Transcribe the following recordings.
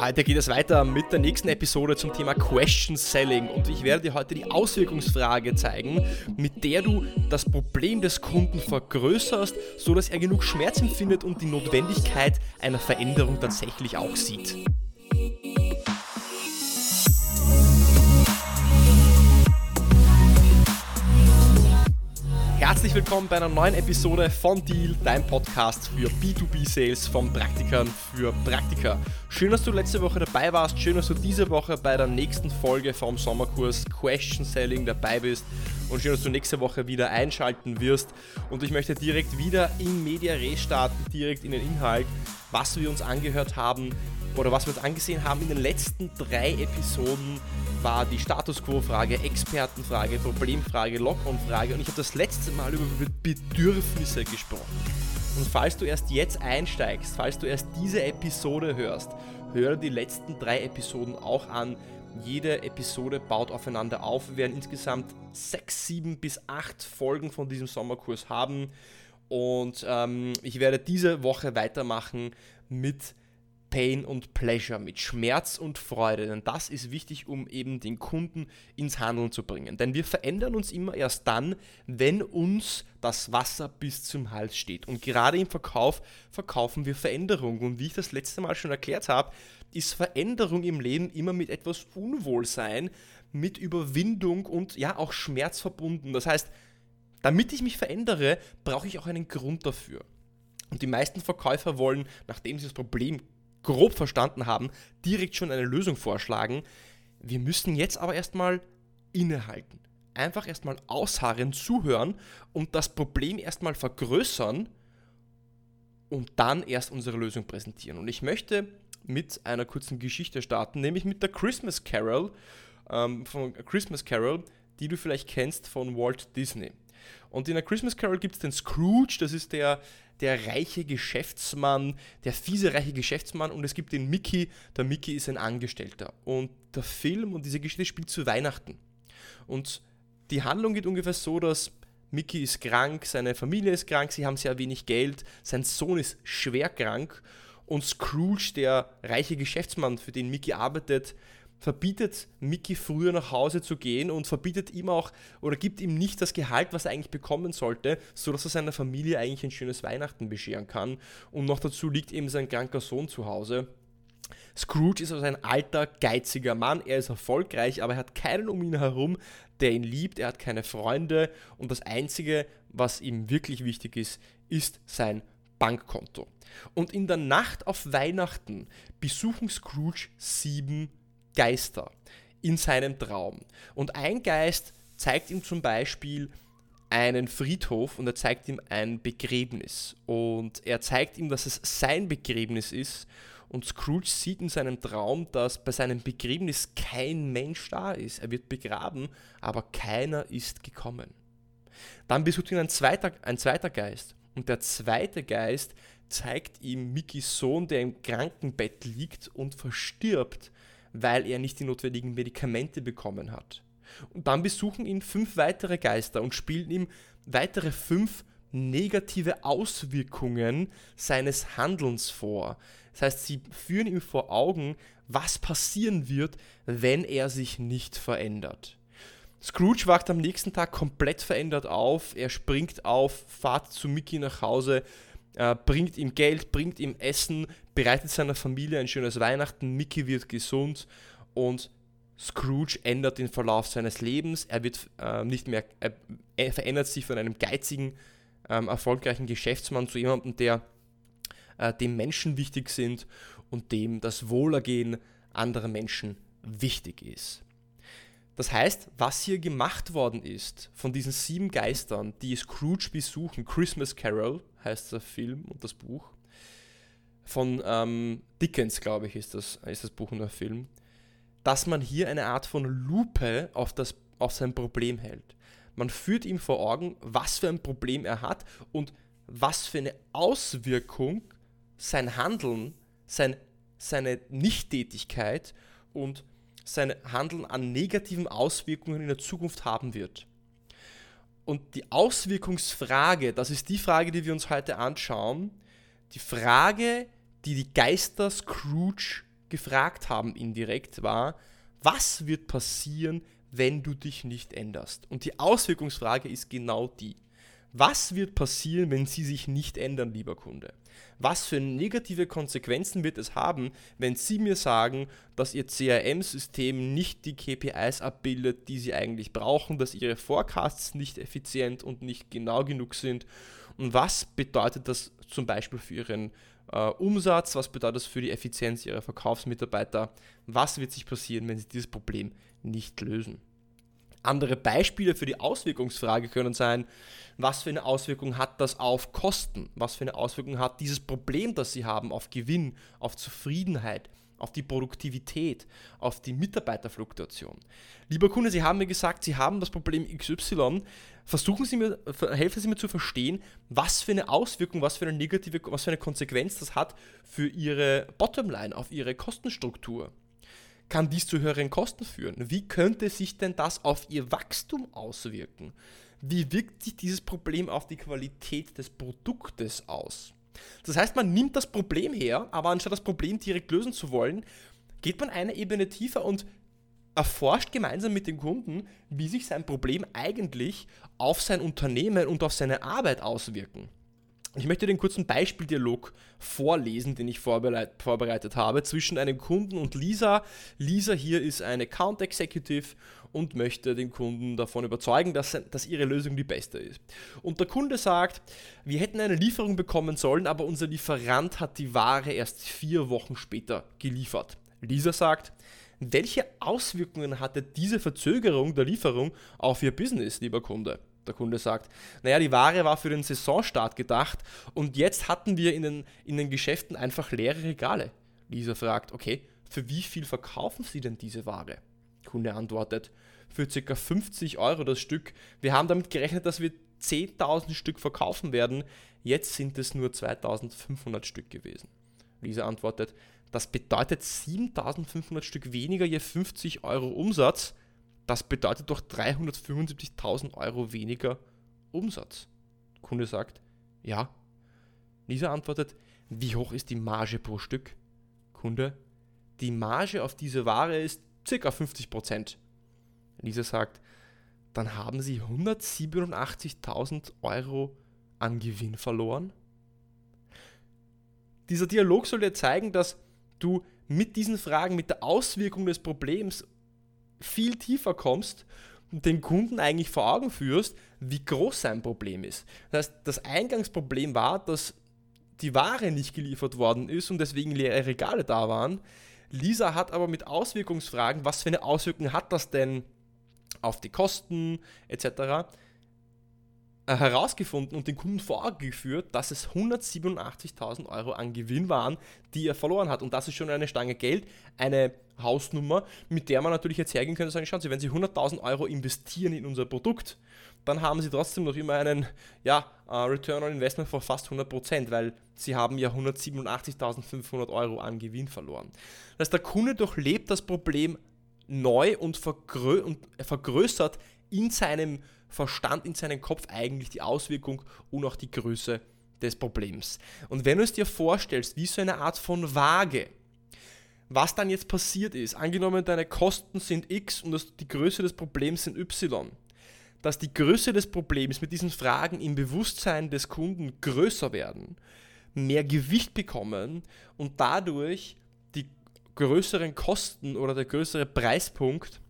Heute geht es weiter mit der nächsten Episode zum Thema Question Selling und ich werde dir heute die Auswirkungsfrage zeigen, mit der du das Problem des Kunden vergrößerst, sodass er genug Schmerz empfindet und die Notwendigkeit einer Veränderung tatsächlich auch sieht. Herzlich willkommen bei einer neuen Episode von Deal, dein Podcast für B2B-Sales von Praktikern für Praktiker. Schön, dass du letzte Woche dabei warst. Schön, dass du diese Woche bei der nächsten Folge vom Sommerkurs Question Selling dabei bist. Und schön, dass du nächste Woche wieder einschalten wirst. Und ich möchte direkt wieder in Media Re starten, direkt in den Inhalt, was wir uns angehört haben oder was wir uns angesehen haben in den letzten drei Episoden war die Status Quo-Frage, Expertenfrage, Problemfrage, Lock-on-Frage und ich habe das letzte Mal über Bedürfnisse gesprochen. Und falls du erst jetzt einsteigst, falls du erst diese Episode hörst, höre die letzten drei Episoden auch an. Jede Episode baut aufeinander auf. Wir werden insgesamt sechs, sieben bis acht Folgen von diesem Sommerkurs haben. Und ähm, ich werde diese Woche weitermachen mit Pain und Pleasure, mit Schmerz und Freude. Denn das ist wichtig, um eben den Kunden ins Handeln zu bringen. Denn wir verändern uns immer erst dann, wenn uns das Wasser bis zum Hals steht. Und gerade im Verkauf verkaufen wir Veränderung. Und wie ich das letzte Mal schon erklärt habe, ist Veränderung im Leben immer mit etwas Unwohlsein, mit Überwindung und ja auch Schmerz verbunden. Das heißt, damit ich mich verändere, brauche ich auch einen Grund dafür. Und die meisten Verkäufer wollen, nachdem sie das Problem grob verstanden haben, direkt schon eine Lösung vorschlagen. Wir müssen jetzt aber erstmal innehalten. Einfach erstmal ausharren, zuhören und das Problem erstmal vergrößern und dann erst unsere Lösung präsentieren. Und ich möchte mit einer kurzen Geschichte starten, nämlich mit der Christmas Carol, ähm, von Christmas Carol, die du vielleicht kennst von Walt Disney. Und in der Christmas Carol gibt es den Scrooge, das ist der, der reiche Geschäftsmann, der fiese reiche Geschäftsmann und es gibt den Mickey, der Mickey ist ein Angestellter. Und der Film und diese Geschichte spielt zu Weihnachten. Und die Handlung geht ungefähr so, dass Mickey ist krank, seine Familie ist krank, sie haben sehr wenig Geld, sein Sohn ist schwer krank und Scrooge, der reiche Geschäftsmann, für den Mickey arbeitet, verbietet Mickey früher nach Hause zu gehen und verbietet ihm auch oder gibt ihm nicht das Gehalt, was er eigentlich bekommen sollte, sodass er seiner Familie eigentlich ein schönes Weihnachten bescheren kann. Und noch dazu liegt eben sein kranker Sohn zu Hause. Scrooge ist also ein alter, geiziger Mann. Er ist erfolgreich, aber er hat keinen um ihn herum, der ihn liebt. Er hat keine Freunde und das Einzige, was ihm wirklich wichtig ist, ist sein Bankkonto. Und in der Nacht auf Weihnachten besuchen Scrooge sieben Geister in seinem Traum. Und ein Geist zeigt ihm zum Beispiel einen Friedhof und er zeigt ihm ein Begräbnis. Und er zeigt ihm, dass es sein Begräbnis ist. Und Scrooge sieht in seinem Traum, dass bei seinem Begräbnis kein Mensch da ist. Er wird begraben, aber keiner ist gekommen. Dann besucht ihn ein zweiter, ein zweiter Geist. Und der zweite Geist zeigt ihm Mickys Sohn, der im Krankenbett liegt und verstirbt weil er nicht die notwendigen Medikamente bekommen hat. Und dann besuchen ihn fünf weitere Geister und spielen ihm weitere fünf negative Auswirkungen seines Handelns vor. Das heißt, sie führen ihm vor Augen, was passieren wird, wenn er sich nicht verändert. Scrooge wacht am nächsten Tag komplett verändert auf. Er springt auf, fahrt zu Mickey nach Hause, äh, bringt ihm Geld, bringt ihm Essen, bereitet seiner Familie ein schönes Weihnachten, Mickey wird gesund und Scrooge ändert den Verlauf seines Lebens. Er wird äh, nicht mehr, er, er, verändert sich von einem geizigen, ähm, erfolgreichen Geschäftsmann zu jemandem, der äh, dem Menschen wichtig sind und dem das Wohlergehen anderer Menschen wichtig ist. Das heißt, was hier gemacht worden ist von diesen sieben Geistern, die Scrooge besuchen, Christmas Carol heißt der Film und das Buch, von ähm, Dickens, glaube ich, ist das, ist das Buch und der Film, dass man hier eine Art von Lupe auf, das, auf sein Problem hält. Man führt ihm vor Augen, was für ein Problem er hat und was für eine Auswirkung sein Handeln, sein, seine Nichttätigkeit und sein Handeln an negativen Auswirkungen in der Zukunft haben wird. Und die Auswirkungsfrage, das ist die Frage, die wir uns heute anschauen, die Frage, die die Geister Scrooge gefragt haben indirekt war, was wird passieren, wenn du dich nicht änderst? Und die Auswirkungsfrage ist genau die. Was wird passieren, wenn Sie sich nicht ändern, lieber Kunde? Was für negative Konsequenzen wird es haben, wenn Sie mir sagen, dass Ihr CRM-System nicht die KPIs abbildet, die Sie eigentlich brauchen, dass Ihre Forecasts nicht effizient und nicht genau genug sind? Und was bedeutet das zum Beispiel für Ihren äh, Umsatz? Was bedeutet das für die Effizienz Ihrer Verkaufsmitarbeiter? Was wird sich passieren, wenn Sie dieses Problem nicht lösen? Andere Beispiele für die Auswirkungsfrage können sein, was für eine Auswirkung hat das auf Kosten? Was für eine Auswirkung hat dieses Problem, das Sie haben, auf Gewinn, auf Zufriedenheit, auf die Produktivität, auf die Mitarbeiterfluktuation? Lieber Kunde, Sie haben mir gesagt, Sie haben das Problem XY. Versuchen Sie mir, helfen Sie mir zu verstehen, was für eine Auswirkung, was für eine negative, was für eine Konsequenz das hat für Ihre Bottomline, auf Ihre Kostenstruktur kann dies zu höheren Kosten führen? Wie könnte sich denn das auf Ihr Wachstum auswirken? Wie wirkt sich dieses Problem auf die Qualität des Produktes aus? Das heißt, man nimmt das Problem her, aber anstatt das Problem direkt lösen zu wollen, geht man eine Ebene tiefer und erforscht gemeinsam mit dem Kunden, wie sich sein Problem eigentlich auf sein Unternehmen und auf seine Arbeit auswirken. Ich möchte den kurzen Beispieldialog vorlesen, den ich vorbereit, vorbereitet habe zwischen einem Kunden und Lisa. Lisa hier ist eine Account Executive und möchte den Kunden davon überzeugen, dass, dass ihre Lösung die beste ist. Und der Kunde sagt, wir hätten eine Lieferung bekommen sollen, aber unser Lieferant hat die Ware erst vier Wochen später geliefert. Lisa sagt, welche Auswirkungen hatte diese Verzögerung der Lieferung auf Ihr Business, lieber Kunde? Der Kunde sagt, naja, die Ware war für den Saisonstart gedacht und jetzt hatten wir in den, in den Geschäften einfach leere Regale. Lisa fragt, okay, für wie viel verkaufen Sie denn diese Ware? Kunde antwortet, für ca. 50 Euro das Stück. Wir haben damit gerechnet, dass wir 10.000 Stück verkaufen werden. Jetzt sind es nur 2.500 Stück gewesen. Lisa antwortet, das bedeutet 7.500 Stück weniger je 50 Euro Umsatz das bedeutet doch 375.000 Euro weniger Umsatz. Kunde sagt, ja. Lisa antwortet, wie hoch ist die Marge pro Stück? Kunde, die Marge auf diese Ware ist ca. 50%. Lisa sagt, dann haben Sie 187.000 Euro an Gewinn verloren? Dieser Dialog soll dir zeigen, dass du mit diesen Fragen, mit der Auswirkung des Problems viel tiefer kommst und den Kunden eigentlich vor Augen führst, wie groß sein Problem ist. Das heißt, das Eingangsproblem war, dass die Ware nicht geliefert worden ist und deswegen leere Regale da waren. Lisa hat aber mit Auswirkungsfragen, was für eine Auswirkung hat das denn auf die Kosten etc., herausgefunden und den Kunden vorgeführt, dass es 187.000 Euro an Gewinn waren, die er verloren hat. Und das ist schon eine Stange Geld, eine Hausnummer, mit der man natürlich jetzt hergehen könnte und sagen, schauen Sie, wenn Sie 100.000 Euro investieren in unser Produkt, dann haben Sie trotzdem noch immer einen ja, uh, Return on Investment von fast 100%, weil Sie haben ja 187.500 Euro an Gewinn verloren. Das heißt, der Kunde durchlebt das Problem neu und, vergrö und vergrößert in seinem Verstand, in seinem Kopf eigentlich die Auswirkung und auch die Größe des Problems. Und wenn du es dir vorstellst, wie so eine Art von Waage, was dann jetzt passiert ist, angenommen deine Kosten sind x und die Größe des Problems sind y, dass die Größe des Problems mit diesen Fragen im Bewusstsein des Kunden größer werden, mehr Gewicht bekommen und dadurch die größeren Kosten oder der größere Preispunkt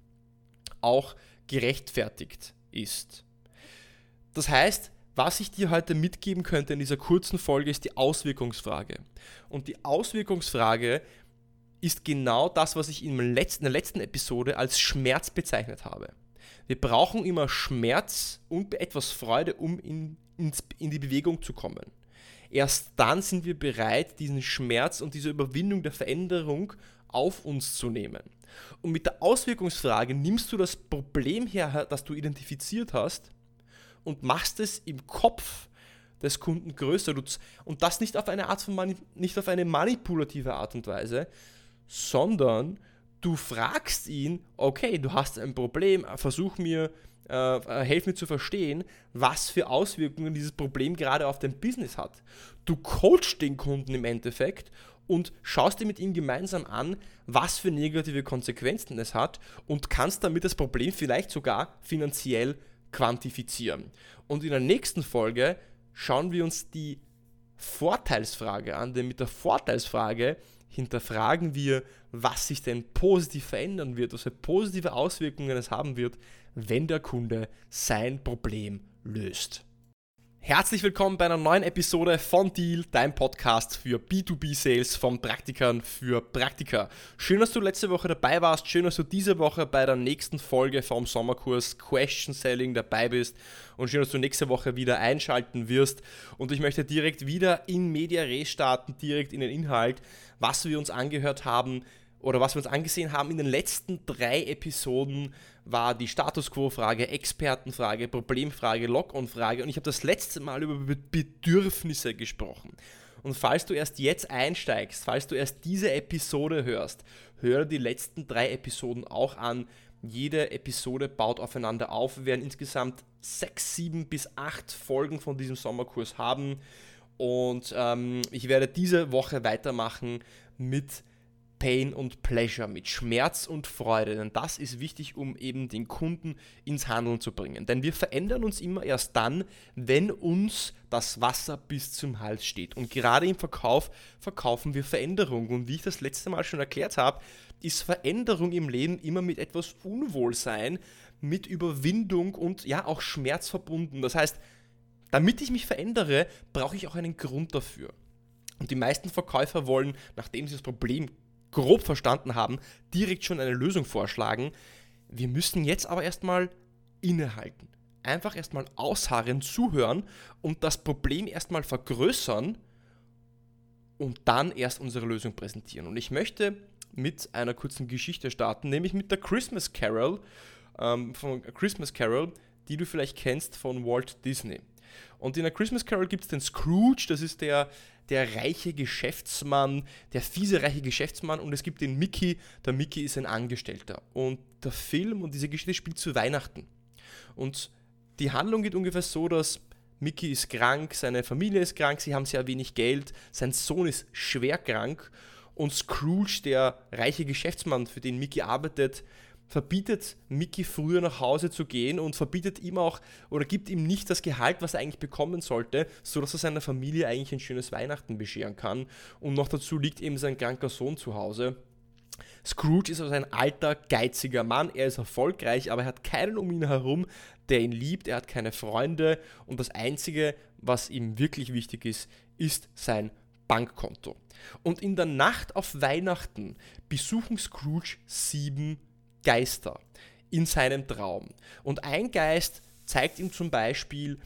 auch gerechtfertigt ist. Das heißt, was ich dir heute mitgeben könnte in dieser kurzen Folge ist die Auswirkungsfrage. Und die Auswirkungsfrage ist genau das, was ich in der letzten Episode als Schmerz bezeichnet habe. Wir brauchen immer Schmerz und etwas Freude, um in, in die Bewegung zu kommen. Erst dann sind wir bereit, diesen Schmerz und diese Überwindung der Veränderung auf uns zu nehmen. Und mit der Auswirkungsfrage nimmst du das Problem her, das du identifiziert hast, und machst es im Kopf des Kunden größer. Und das nicht auf eine Art von nicht auf eine manipulative Art und Weise, sondern du fragst ihn, okay, du hast ein Problem, versuch mir, äh, äh helf mir zu verstehen, was für Auswirkungen dieses Problem gerade auf dein Business hat. Du coachst den Kunden im Endeffekt und schaust dir mit ihm gemeinsam an, was für negative Konsequenzen es hat und kannst damit das Problem vielleicht sogar finanziell quantifizieren. Und in der nächsten Folge schauen wir uns die Vorteilsfrage an, denn mit der Vorteilsfrage hinterfragen wir, was sich denn positiv verändern wird, was für positive Auswirkungen es haben wird, wenn der Kunde sein Problem löst. Herzlich willkommen bei einer neuen Episode von Deal, dein Podcast für B2B-Sales von Praktikern für Praktiker. Schön, dass du letzte Woche dabei warst. Schön, dass du diese Woche bei der nächsten Folge vom Sommerkurs Question Selling dabei bist. Und schön, dass du nächste Woche wieder einschalten wirst. Und ich möchte direkt wieder in Media Res starten, direkt in den Inhalt, was wir uns angehört haben oder was wir uns angesehen haben in den letzten drei Episoden war die Status Quo-Frage, Expertenfrage, Problemfrage, Lock-on-Frage und ich habe das letzte Mal über Bedürfnisse gesprochen. Und falls du erst jetzt einsteigst, falls du erst diese Episode hörst, höre die letzten drei Episoden auch an. Jede Episode baut aufeinander auf. Wir werden insgesamt sechs, sieben bis acht Folgen von diesem Sommerkurs haben. Und ähm, ich werde diese Woche weitermachen mit Pain und Pleasure, mit Schmerz und Freude. Denn das ist wichtig, um eben den Kunden ins Handeln zu bringen. Denn wir verändern uns immer erst dann, wenn uns das Wasser bis zum Hals steht. Und gerade im Verkauf verkaufen wir Veränderung. Und wie ich das letzte Mal schon erklärt habe, ist Veränderung im Leben immer mit etwas Unwohlsein, mit Überwindung und ja auch Schmerz verbunden. Das heißt, damit ich mich verändere, brauche ich auch einen Grund dafür. Und die meisten Verkäufer wollen, nachdem sie das Problem grob verstanden haben, direkt schon eine Lösung vorschlagen. Wir müssen jetzt aber erstmal innehalten. Einfach erstmal ausharren, zuhören und das Problem erstmal vergrößern und dann erst unsere Lösung präsentieren. Und ich möchte mit einer kurzen Geschichte starten, nämlich mit der Christmas Carol, ähm, von Christmas Carol, die du vielleicht kennst von Walt Disney. Und in der Christmas Carol gibt es den Scrooge, das ist der der reiche Geschäftsmann, der fiese reiche Geschäftsmann und es gibt den Mickey, der Mickey ist ein Angestellter. Und der Film und diese Geschichte spielt zu Weihnachten. Und die Handlung geht ungefähr so, dass Mickey ist krank, seine Familie ist krank, sie haben sehr wenig Geld, sein Sohn ist schwer krank und Scrooge, der reiche Geschäftsmann, für den Mickey arbeitet, verbietet Mickey früher nach Hause zu gehen und verbietet ihm auch oder gibt ihm nicht das Gehalt, was er eigentlich bekommen sollte, sodass er seiner Familie eigentlich ein schönes Weihnachten bescheren kann. Und noch dazu liegt eben sein kranker Sohn zu Hause. Scrooge ist also ein alter, geiziger Mann. Er ist erfolgreich, aber er hat keinen um ihn herum, der ihn liebt. Er hat keine Freunde und das Einzige, was ihm wirklich wichtig ist, ist sein Bankkonto. Und in der Nacht auf Weihnachten besuchen Scrooge sieben Geister in seinem Traum. Und ein Geist zeigt ihm zum Beispiel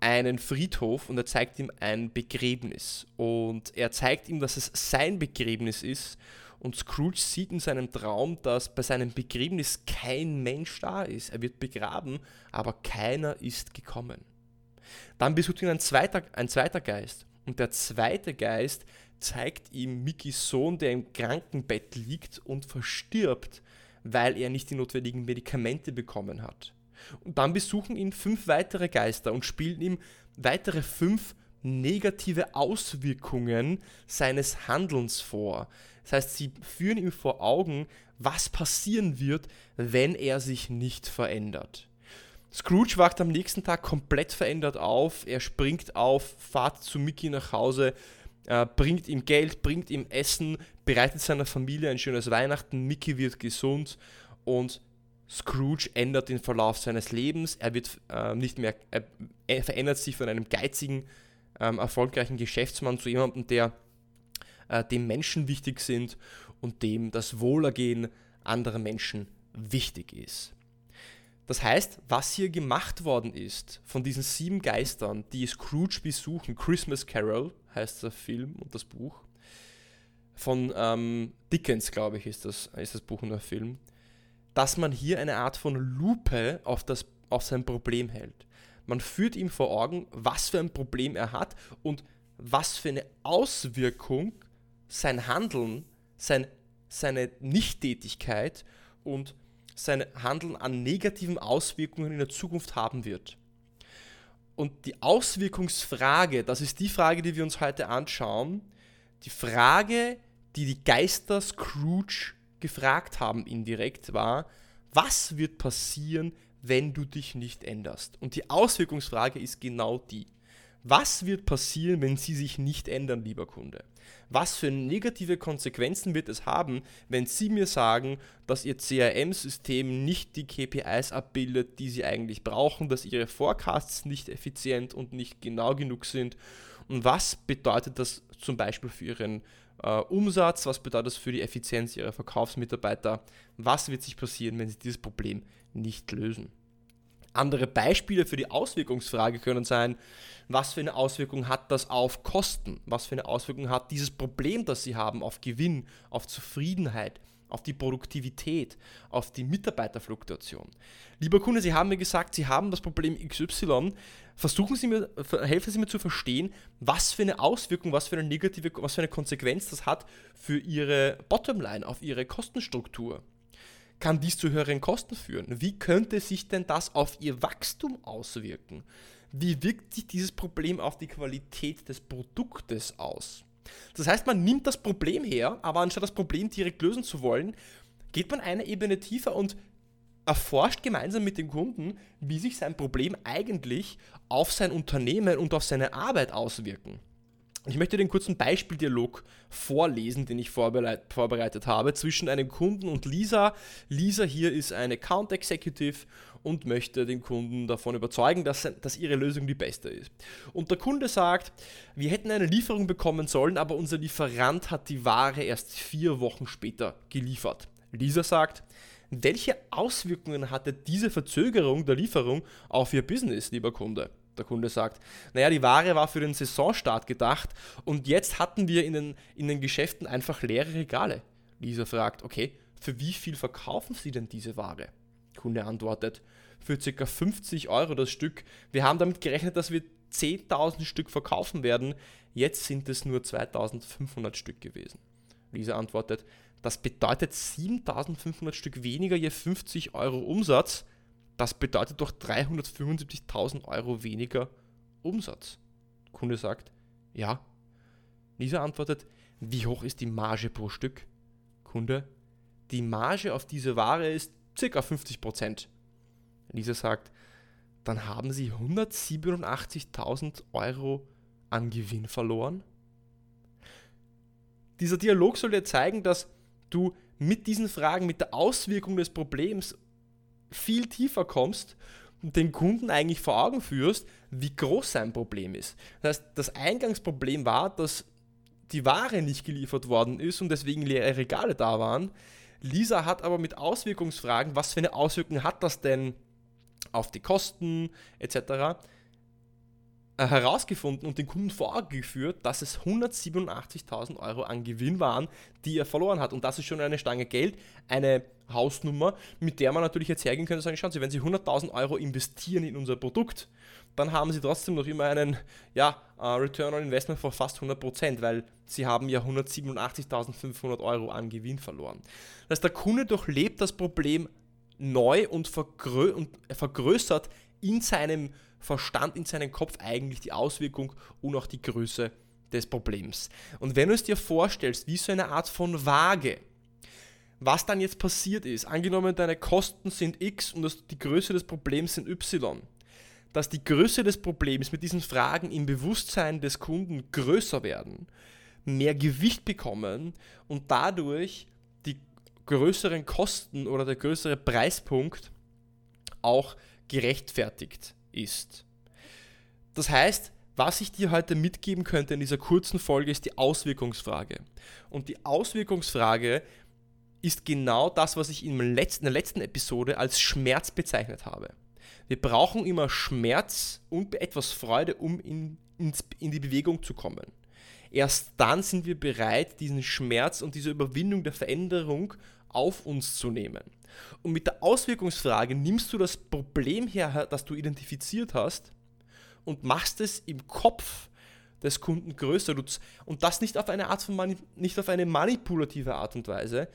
einen Friedhof und er zeigt ihm ein Begräbnis. Und er zeigt ihm, dass es sein Begräbnis ist. Und Scrooge sieht in seinem Traum, dass bei seinem Begräbnis kein Mensch da ist. Er wird begraben, aber keiner ist gekommen. Dann besucht ihn ein zweiter, ein zweiter Geist. Und der zweite Geist zeigt ihm Mickeys Sohn, der im Krankenbett liegt und verstirbt weil er nicht die notwendigen Medikamente bekommen hat. Und dann besuchen ihn fünf weitere Geister und spielen ihm weitere fünf negative Auswirkungen seines Handelns vor. Das heißt, sie führen ihm vor Augen, was passieren wird, wenn er sich nicht verändert. Scrooge wacht am nächsten Tag komplett verändert auf. Er springt auf, fahrt zu Mickey nach Hause, äh, bringt ihm Geld, bringt ihm Essen, bereitet seiner Familie ein schönes Weihnachten, Mickey wird gesund und Scrooge ändert den Verlauf seines Lebens. Er wird äh, nicht mehr, er, er, verändert sich von einem geizigen, ähm, erfolgreichen Geschäftsmann zu jemandem, der äh, dem Menschen wichtig sind und dem das Wohlergehen anderer Menschen wichtig ist. Das heißt, was hier gemacht worden ist von diesen sieben Geistern, die Scrooge besuchen, Christmas Carol heißt der Film und das Buch, von ähm, Dickens, glaube ich, ist das, ist das Buch und der Film, dass man hier eine Art von Lupe auf, das, auf sein Problem hält. Man führt ihm vor Augen, was für ein Problem er hat und was für eine Auswirkung sein Handeln, sein, seine Nichttätigkeit und sein Handeln an negativen Auswirkungen in der Zukunft haben wird. Und die Auswirkungsfrage, das ist die Frage, die wir uns heute anschauen. Die Frage, die die Geister Scrooge gefragt haben indirekt, war, was wird passieren, wenn du dich nicht änderst? Und die Auswirkungsfrage ist genau die. Was wird passieren, wenn Sie sich nicht ändern, lieber Kunde? Was für negative Konsequenzen wird es haben, wenn Sie mir sagen, dass Ihr CRM-System nicht die KPIs abbildet, die Sie eigentlich brauchen, dass Ihre Forecasts nicht effizient und nicht genau genug sind? Und was bedeutet das zum Beispiel für Ihren äh, Umsatz? Was bedeutet das für die Effizienz Ihrer Verkaufsmitarbeiter? Was wird sich passieren, wenn Sie dieses Problem nicht lösen? Andere Beispiele für die Auswirkungsfrage können sein, was für eine Auswirkung hat das auf Kosten? Was für eine Auswirkung hat dieses Problem, das Sie haben, auf Gewinn, auf Zufriedenheit, auf die Produktivität, auf die Mitarbeiterfluktuation? Lieber Kunde, Sie haben mir gesagt, Sie haben das Problem XY. Versuchen Sie mir, helfen Sie mir zu verstehen, was für eine Auswirkung, was für eine negative, was für eine Konsequenz das hat für Ihre Bottomline, auf Ihre Kostenstruktur kann dies zu höheren Kosten führen? Wie könnte sich denn das auf Ihr Wachstum auswirken? Wie wirkt sich dieses Problem auf die Qualität des Produktes aus? Das heißt, man nimmt das Problem her, aber anstatt das Problem direkt lösen zu wollen, geht man eine Ebene tiefer und erforscht gemeinsam mit dem Kunden, wie sich sein Problem eigentlich auf sein Unternehmen und auf seine Arbeit auswirken. Ich möchte den kurzen Beispieldialog vorlesen, den ich vorbereitet habe zwischen einem Kunden und Lisa. Lisa hier ist eine Account Executive und möchte den Kunden davon überzeugen, dass, dass ihre Lösung die beste ist. Und der Kunde sagt, wir hätten eine Lieferung bekommen sollen, aber unser Lieferant hat die Ware erst vier Wochen später geliefert. Lisa sagt, welche Auswirkungen hatte diese Verzögerung der Lieferung auf Ihr Business, lieber Kunde? Der Kunde sagt, naja, die Ware war für den Saisonstart gedacht und jetzt hatten wir in den, in den Geschäften einfach leere Regale. Lisa fragt, okay, für wie viel verkaufen Sie denn diese Ware? Kunde antwortet, für ca. 50 Euro das Stück. Wir haben damit gerechnet, dass wir 10.000 Stück verkaufen werden. Jetzt sind es nur 2.500 Stück gewesen. Lisa antwortet, das bedeutet 7.500 Stück weniger je 50 Euro Umsatz. Das bedeutet doch 375.000 Euro weniger Umsatz. Kunde sagt, ja. Lisa antwortet, wie hoch ist die Marge pro Stück? Kunde, die Marge auf diese Ware ist ca. 50%. Lisa sagt, dann haben Sie 187.000 Euro an Gewinn verloren? Dieser Dialog soll dir zeigen, dass du mit diesen Fragen, mit der Auswirkung des Problems viel tiefer kommst und den Kunden eigentlich vor Augen führst, wie groß sein Problem ist. Das heißt, das Eingangsproblem war, dass die Ware nicht geliefert worden ist und deswegen leere Regale da waren. Lisa hat aber mit Auswirkungsfragen, was für eine Auswirkung hat das denn auf die Kosten etc., herausgefunden und den Kunden vorgeführt, dass es 187.000 Euro an Gewinn waren, die er verloren hat. Und das ist schon eine Stange Geld, eine Hausnummer, mit der man natürlich jetzt hergehen könnte und sagen, schauen Sie, wenn Sie 100.000 Euro investieren in unser Produkt, dann haben Sie trotzdem noch immer einen ja, uh, Return on Investment von fast 100%, weil Sie haben ja 187.500 Euro an Gewinn verloren. Das heißt, der Kunde durchlebt das Problem neu und, vergrö und vergrößert in seinem Verstand, in seinem Kopf eigentlich die Auswirkung und auch die Größe des Problems. Und wenn du es dir vorstellst, wie so eine Art von Waage, was dann jetzt passiert ist, angenommen deine Kosten sind x und das, die Größe des Problems sind y, dass die Größe des Problems mit diesen Fragen im Bewusstsein des Kunden größer werden, mehr Gewicht bekommen und dadurch die größeren Kosten oder der größere Preispunkt auch gerechtfertigt ist. Das heißt, was ich dir heute mitgeben könnte in dieser kurzen Folge ist die Auswirkungsfrage. Und die Auswirkungsfrage ist genau das, was ich in der letzten Episode als Schmerz bezeichnet habe. Wir brauchen immer Schmerz und etwas Freude, um in, in die Bewegung zu kommen. Erst dann sind wir bereit, diesen Schmerz und diese Überwindung der Veränderung auf uns zu nehmen. Und mit der Auswirkungsfrage nimmst du das Problem her, das du identifiziert hast, und machst es im Kopf des Kunden größer. Und das nicht auf eine Art von nicht auf eine manipulative Art und Weise,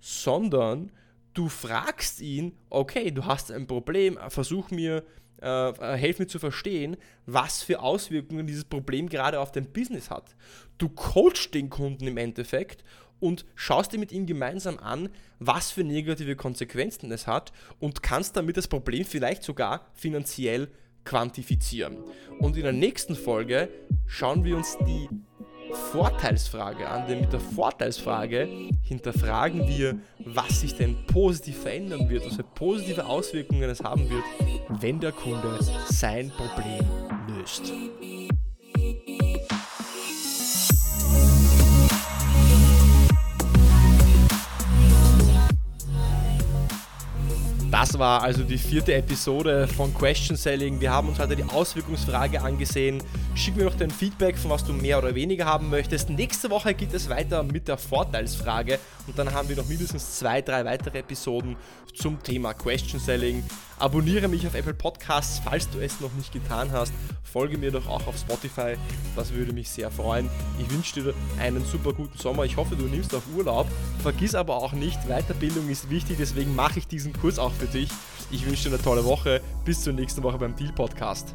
sondern du fragst ihn, okay, du hast ein Problem, versuch mir, äh, äh, helf mir zu verstehen, was für Auswirkungen dieses Problem gerade auf dein Business hat. Du coachst den Kunden im Endeffekt und schaust dir mit ihm gemeinsam an, was für negative Konsequenzen es hat und kannst damit das Problem vielleicht sogar finanziell quantifizieren. Und in der nächsten Folge schauen wir uns die Vorteilsfrage an, denn mit der Vorteilsfrage hinterfragen wir, was sich denn positiv verändern wird, was für positive Auswirkungen es haben wird, wenn der Kunde sein Problem löst. Das war also die vierte Episode von Question Selling. Wir haben uns heute die Auswirkungsfrage angesehen. Schick mir noch dein Feedback, von was du mehr oder weniger haben möchtest. Nächste Woche geht es weiter mit der Vorteilsfrage und dann haben wir noch mindestens zwei, drei weitere Episoden zum Thema Question Selling. Abonniere mich auf Apple Podcasts, falls du es noch nicht getan hast. Folge mir doch auch auf Spotify, das würde mich sehr freuen. Ich wünsche dir einen super guten Sommer. Ich hoffe, du nimmst auch Urlaub. Vergiss aber auch nicht, Weiterbildung ist wichtig, deswegen mache ich diesen Kurs auch für dich. Ich wünsche dir eine tolle Woche. Bis zur nächsten Woche beim Deal Podcast.